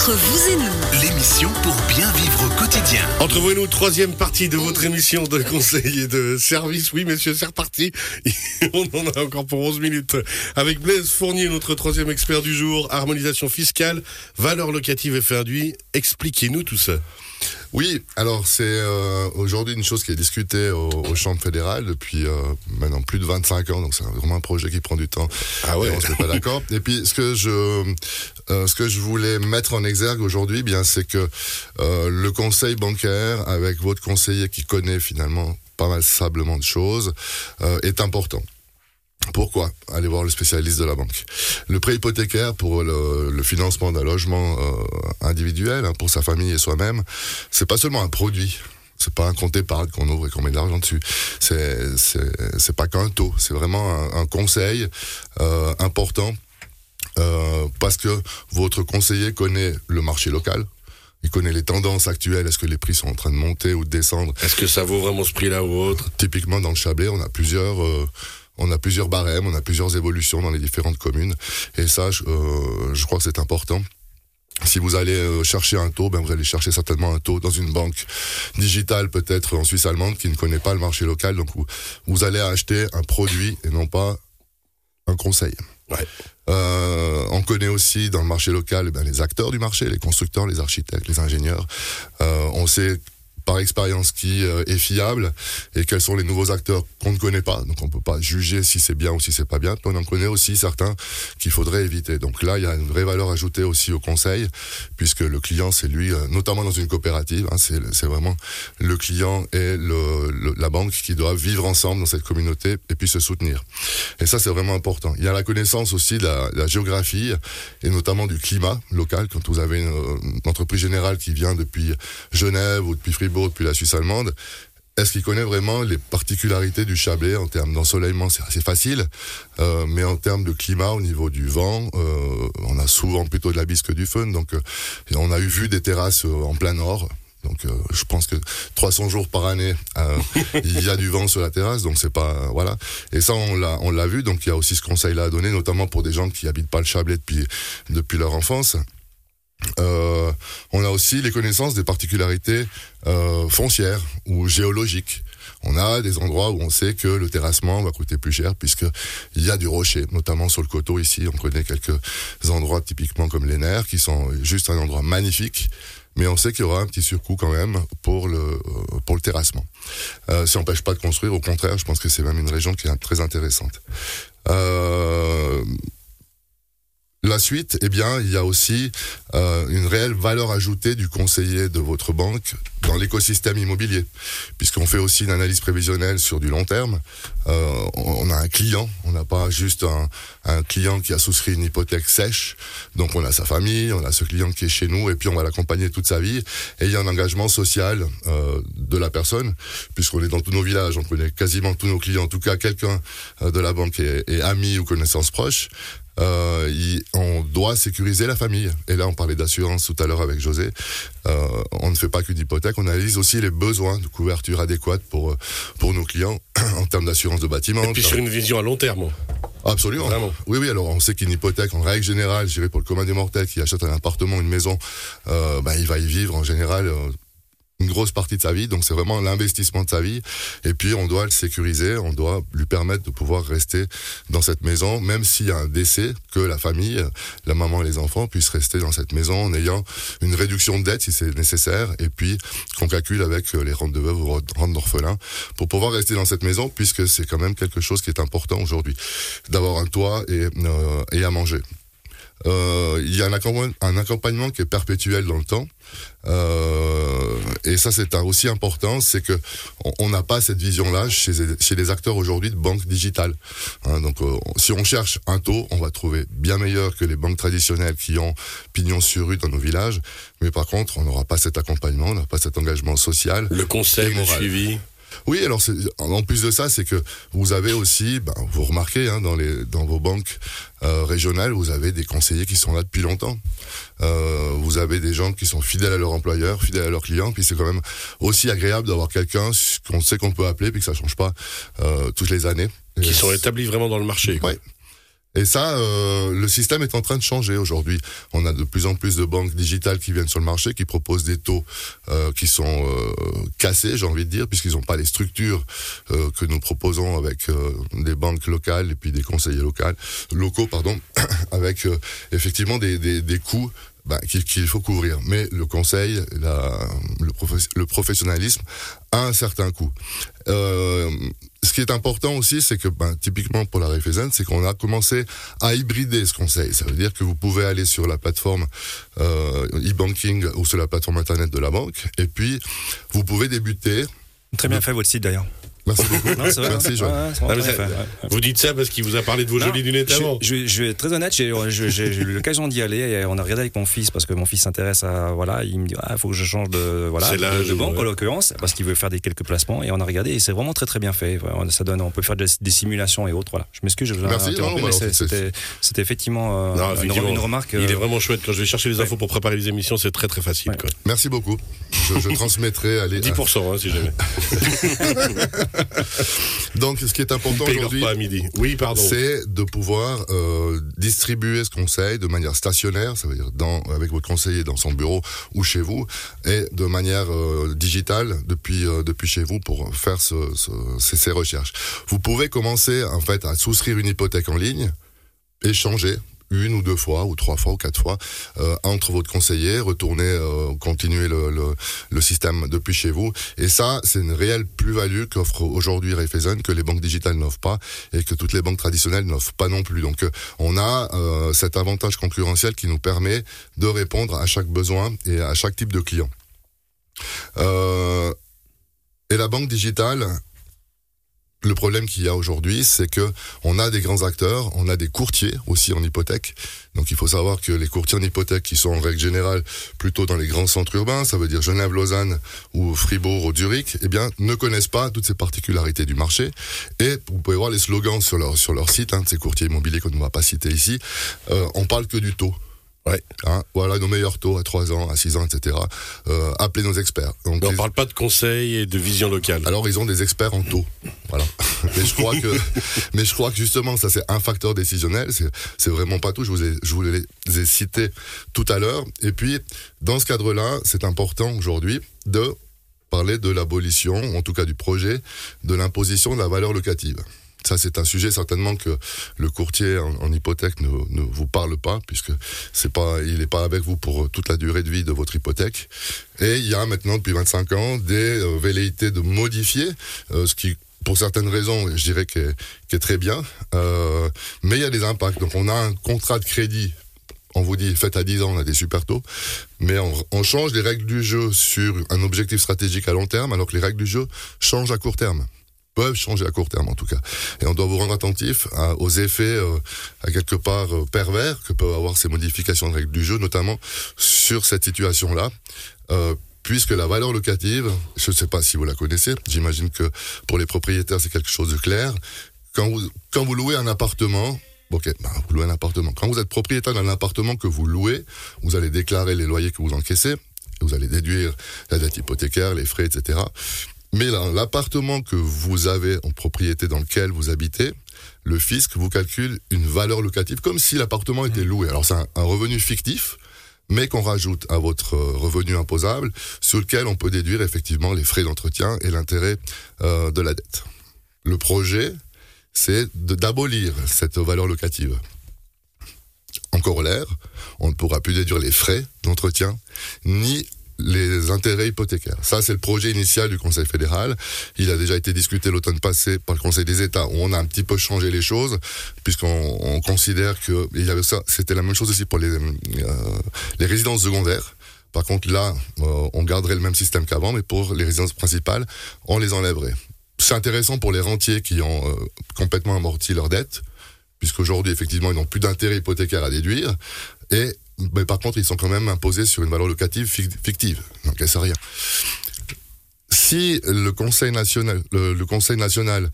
Entre vous et nous, L'émission pour bien vivre au quotidien. Entre vous et nous, troisième partie de votre émission de conseil et de service. Oui, messieurs, c'est reparti. On en a encore pour 11 minutes. Avec Blaise Fournier, notre troisième expert du jour, harmonisation fiscale, valeur locative et induit. Expliquez-nous tout ça. Oui, alors c'est euh, aujourd'hui une chose qui est discutée au, au Chambre fédéral depuis euh, maintenant plus de 25 ans, donc c'est vraiment un projet qui prend du temps. Ah ouais. Et on se met pas d'accord. Et puis ce que je euh, ce que je voulais mettre en exergue aujourd'hui, bien c'est que euh, le conseil bancaire avec votre conseiller qui connaît finalement pas mal sablement de choses euh, est important. Pourquoi Allez voir le spécialiste de la banque? Le prêt hypothécaire pour le, le financement d'un logement euh, individuel, hein, pour sa famille et soi-même, c'est pas seulement un produit. C'est pas un compte épargne qu'on ouvre et qu'on met de l'argent dessus. C'est c'est pas qu'un taux. C'est vraiment un, un conseil euh, important euh, parce que votre conseiller connaît le marché local. Il connaît les tendances actuelles. Est-ce que les prix sont en train de monter ou de descendre? Est-ce que ça vaut vraiment ce prix-là ou autre? Typiquement dans le Chablais, on a plusieurs, euh, on a plusieurs barèmes, on a plusieurs évolutions dans les différentes communes, et ça, je, euh, je crois que c'est important. Si vous allez euh, chercher un taux, ben vous allez chercher certainement un taux dans une banque digitale, peut-être en Suisse allemande, qui ne connaît pas le marché local. Donc vous, vous allez acheter un produit et non pas un conseil. Ouais. Euh, on connaît aussi dans le marché local ben, les acteurs du marché, les constructeurs, les architectes, les ingénieurs. Euh, on sait par expérience qui euh, est fiable et quels sont les nouveaux acteurs qu'on ne connaît pas. Donc on peut pas juger si c'est bien ou si c'est pas bien. On en connaît aussi certains qu'il faudrait éviter. Donc là, il y a une vraie valeur ajoutée aussi au conseil, puisque le client, c'est lui, euh, notamment dans une coopérative, hein, c'est vraiment le client et la banque qui doivent vivre ensemble dans cette communauté et puis se soutenir. Et ça, c'est vraiment important. Il y a la connaissance aussi de la, géographie et notamment du climat local. Quand vous avez une, euh, une entreprise générale qui vient depuis Genève ou depuis Fribourg, depuis la Suisse allemande, est-ce qu'il connaît vraiment les particularités du Chablais en termes d'ensoleillement? C'est assez facile, euh, mais en termes de climat, au niveau du vent, euh, on a souvent plutôt de la bise que du fun. Donc, euh, on a eu vu des terrasses en plein nord. Donc, je pense que 300 jours par année, il y a du vent sur la terrasse. Donc, c'est pas voilà. Et ça, on l'a, vu. Donc, il y a aussi ce conseil-là à donner, notamment pour des gens qui habitent pas le Chablais depuis leur enfance. Euh, on a aussi les connaissances des particularités euh, foncières ou géologiques. On a des endroits où on sait que le terrassement va coûter plus cher puisque il y a du rocher, notamment sur le coteau ici. On connaît quelques endroits typiquement comme les nerfs qui sont juste un endroit magnifique. Mais on sait qu'il y aura un petit surcoût quand même pour le euh, pour le terrassement. Euh, ça n'empêche pas de construire. Au contraire, je pense que c'est même une région qui est très intéressante. Euh, la suite, eh bien, il y a aussi euh, une réelle valeur ajoutée du conseiller de votre banque dans l'écosystème immobilier, puisqu'on fait aussi une analyse prévisionnelle sur du long terme. Euh, on a un client, on n'a pas juste un, client qui a souscrit une hypothèque sèche, donc on a sa famille, on a ce client qui est chez nous, et puis on va l'accompagner toute sa vie. Et il y a un engagement social euh, de la personne, puisqu'on est dans tous nos villages, on connaît quasiment tous nos clients, en tout cas quelqu'un de la banque est ami ou connaissance proche euh, il- on doit sécuriser la famille. Et là, on parlait d'assurance tout à l'heure avec José. Euh, on ne fait pas qu'une hypothèque, on analyse aussi les besoins de couverture adéquate pour, pour nos clients en termes d'assurance de bâtiment. Et puis sur une vision à long terme. Absolument. Vraiment. Oui, oui. Alors, on sait qu'une hypothèque, en règle générale, je dirais pour le commun des mortels qui achète un appartement, une maison, euh, ben, il va y vivre en général euh, une grosse partie de sa vie. Donc, c'est vraiment l'investissement de sa vie. Et puis, on doit le sécuriser. On doit lui permettre de pouvoir rester dans cette maison, même s'il y a un décès, que la famille, la maman et les enfants puissent rester dans cette maison en ayant une réduction de dette si c'est nécessaire. Et puis, qu'on calcule avec euh, les rentes de veuve ou rentes d'orphelin pour pouvoir rester dans cette maison, puisque c'est quand même quelque chose qui est important aujourd'hui d'avoir un toit et, euh, et à manger. Euh, il y a un accompagnement, un accompagnement qui est perpétuel dans le temps. Euh, et ça, c'est aussi important, c'est que on- n'a pas cette vision-là chez, chez les acteurs aujourd'hui de banques digitales. Hein, donc, euh, si on cherche un taux, on va trouver bien meilleur que les banques traditionnelles qui ont pignon sur rue dans nos villages. Mais par contre, on n'aura pas cet accompagnement, on n'aura pas cet engagement social. Le conseil, le suivi. Oui, alors en plus de ça, c'est que vous avez aussi, ben, vous remarquez hein, dans les dans vos banques euh, régionales, vous avez des conseillers qui sont là depuis longtemps. Euh, vous avez des gens qui sont fidèles à leur employeur, fidèles à leurs clients, puis c'est quand même aussi agréable d'avoir quelqu'un qu'on sait qu'on peut appeler, puis que ça change pas euh, toutes les années. Qui sont établis vraiment dans le marché. quoi. Ouais. Et ça, euh, le système est en train de changer aujourd'hui. On a de plus en plus de banques digitales qui viennent sur le marché, qui proposent des taux euh, qui sont euh, cassés, j'ai envie de dire, puisqu'ils n'ont pas les structures euh, que nous proposons avec euh, des banques locales et puis des conseillers locaux, locaux pardon, avec euh, effectivement des, des, des coûts bah, qu'il faut couvrir. Mais le conseil, la, le, profe- le professionnalisme a un certain coût. Euh, ce qui est important aussi, c'est que ben, typiquement pour la Raiffeisen, c'est qu'on a commencé à hybrider ce conseil. Ça veut dire que vous pouvez aller sur la plateforme euh, e-banking ou sur la plateforme internet de la banque, et puis vous pouvez débuter. Très bien fait votre site d'ailleurs. Merci beaucoup. Non, vrai. Merci, Joël. Ah, ça- ouais. Vous dites ça parce qu'il vous a parlé de vos Non, jolies lunettes avant. je, je vais être très honnête, j'ai eu l'occasion d'y aller et on a regardé avec mon fils parce que mon fils s'intéresse à voilà, il me dit ah faut que je change de voilà C'est de, de banque ouais. en l'occurrence parce qu'il veut faire des quelques placements et on a regardé et c'est vraiment très très bien fait. Voilà, Ça donne, on peut faire des, des simulations et autres. Voilà, je m'excuse, je vous ai bah, c'était effectivement euh, Non, une, effectivement, une remarque. Il est euh, vraiment chouette. Quand je vais chercher les infos Ouais. pour préparer les émissions, c'est très très facile. Ouais. Quoi. Merci beaucoup. Je, je transmettrai. Allez, 10% hein, si jamais. Donc, ce qui est important aujourd'hui. Oui, c'est de pouvoir euh, distribuer ce conseil de manière stationnaire, ça veut dire dans, avec votre conseiller dans son bureau ou chez vous, et de manière euh, digitale depuis euh, depuis chez vous pour faire ce, ce- ces, ces recherches. Vous pouvez commencer en fait à souscrire une hypothèque en ligne, échanger une ou deux fois ou trois fois ou quatre fois euh, entre votre conseiller, retourner, euh, continuer le, le, le système depuis chez vous. Et ça, c'est une réelle plus-value qu'offre aujourd'hui Raiffeisen, que les banques digitales n'offrent pas et que toutes les banques traditionnelles n'offrent pas non plus. Donc, euh, on a euh, cet avantage concurrentiel qui nous permet de répondre à chaque besoin et à chaque type de client. Euh, et la banque digitale, le problème qu'il y a aujourd'hui, c'est que on a des grands acteurs, on a des courtiers aussi en hypothèque. Donc il faut savoir que les courtiers en hypothèque qui sont en règle générale plutôt dans les grands centres urbains, ça veut dire Genève, Lausanne ou Fribourg ou Zurich, eh bien ne connaissent pas toutes ces particularités du marché. Et vous pouvez voir les slogans sur leur sur leur site, hein, de ces courtiers immobiliers qu'on ne va pas citer ici. Euh, on parle que du taux. Ouais. Hein, voilà nos meilleurs taux à 3 ans, à 6 ans, etc. Euh, appelez nos experts. Donc, on les- parle pas de conseils et de vision locale. alors ils ont des experts en taux, voilà. mais je crois que, mais je crois que justement ça c'est un facteur décisionnel. C'est vraiment pas tout. Je vous ai, je vous les ai cités tout à l'heure. Et puis dans ce cadre-là, c'est important aujourd'hui de parler de l'abolition, en tout cas du projet, de l'imposition de la valeur locative. Ça, c'est un sujet certainement que le courtier en, hypothèque ne, vous parle pas, puisque il n'est pas avec vous pour toute la durée de vie de votre hypothèque. Et il y a maintenant, depuis 25 ans, des euh, velléités de modifier, euh, ce qui, pour certaines raisons, je dirais qu'est qu'est très bien. Euh, mais il y a des impacts. Donc, on a un contrat de crédit. On vous dit, faites à 10 ans, on a des super taux. Mais on change les règles du jeu sur un objectif stratégique à long terme, alors que les règles du jeu changent à court terme peuvent changer à court terme en tout cas. Et on doit vous rendre attentif aux effets euh, à quelque part euh, pervers que peuvent avoir ces modifications de règles du jeu, notamment sur cette situation-là. Euh, Puisque la valeur locative, je ne sais pas si vous la connaissez, j'imagine que pour les propriétaires c'est quelque chose de clair. Quand vous, quand vous louez un appartement, ok, bah, vous louez un appartement. Quand vous êtes propriétaire d'un appartement que vous louez, vous allez déclarer les loyers que vous encaissez, vous allez déduire la dette hypothécaire, les frais, etc. Mais l'appartement que vous avez en propriété dans lequel vous habitez, le fisc vous calcule une valeur locative comme si l'appartement était loué. Alors c'est un, revenu fictif, mais qu'on rajoute à votre euh, revenu imposable, sur lequel on peut déduire effectivement les frais d'entretien et l'intérêt euh, de la dette. Le projet, c'est d'abolir cette valeur locative. En corollaire, on ne pourra plus déduire les frais d'entretien, ni les intérêts hypothécaires. Ça, c'est le projet initial du Conseil fédéral. Il a déjà été discuté l'automne passé par le Conseil des États, où on a un petit peu changé les choses, puisqu'on on considère que il y avait ça. C'était la même chose aussi pour les, euh, les résidences secondaires. Par contre, là, euh, on garderait le même système qu'avant, mais pour les résidences principales, on les enlèverait. C'est intéressant pour les rentiers qui ont euh, complètement amorti leurs dettes, puisqu'aujourd'hui, effectivement, ils n'ont plus d'intérêt hypothécaire à déduire. Et mais par contre, ils sont quand même imposés sur une valeur locative fic- fictive. Donc, c'est rien. Si le Conseil national, le, Conseil national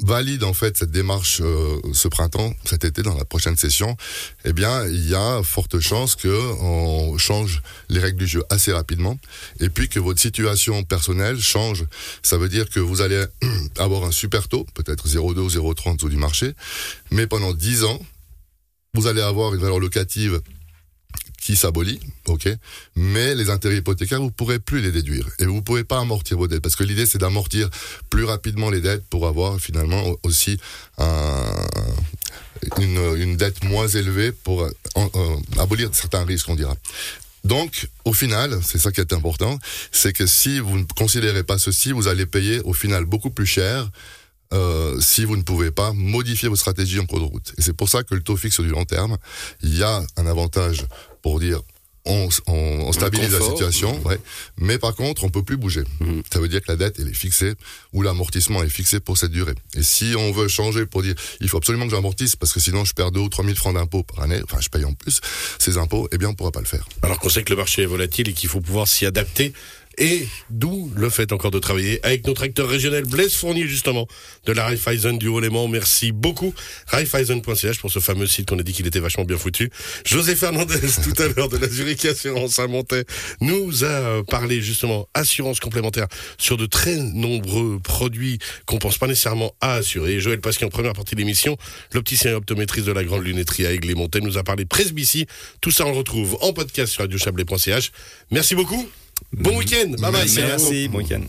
valide en fait cette démarche euh, ce printemps, cet été, dans la prochaine session, eh bien, il y a forte chance que on change les règles du jeu assez rapidement, et puis que votre situation personnelle change. Ça veut dire que vous allez avoir un super taux, peut-être 0,2 ou 0,30 du marché, mais pendant 10 ans, vous allez avoir une valeur locative qui s'abolit, ok, mais les intérêts hypothécaires, vous pourrez plus les déduire et vous pouvez pas amortir vos dettes parce que l'idée c'est d'amortir plus rapidement les dettes pour avoir finalement aussi un, une, une dette moins élevée pour euh, abolir certains risques, on dira. Donc, au final, c'est ça qui est important, c'est que si vous ne considérez pas ceci, vous allez payer au final beaucoup plus cher euh, si vous ne pouvez pas modifier vos stratégies en cours de route. Et c'est pour ça que le taux fixe du long terme, il y a un avantage pour dire on, on, on stabilise la situation, ouais. mais par contre, on peut plus bouger. Mhm. Ça veut dire que la dette, elle est fixée, ou l'amortissement est fixé pour cette durée. Et si on veut changer pour dire, il faut absolument que j'amortisse, parce que sinon je perds 2 ou 3 000 francs d'impôts par année, enfin je paye en plus ces impôts, eh bien on pourra pas le faire. Alors qu'on sait que le marché est volatile et qu'il faut pouvoir s'y adapter. Et d'où le fait encore de travailler avec notre acteur régional Blaise Fournier justement de la Raiffeisen du Haut-Léman. Merci beaucoup Raiffeisen.ch pour ce fameux site qu'on a dit qu'il était vachement bien foutu. José Fernandez tout à l'heure de la Zurich Assurance à Montais nous a parlé justement assurance complémentaire sur de très nombreux produits qu'on pense pas nécessairement à assurer. Joël Pasquier en première partie de l'émission, l'opticien et optométriste de la grande lunetterie à Aigle-les-Montaigne nous a parlé presbytie. Tout ça on le retrouve en podcast sur radiochablais.ch. Merci beaucoup. Bon week-end. Bye bye. Merci, bon week-end.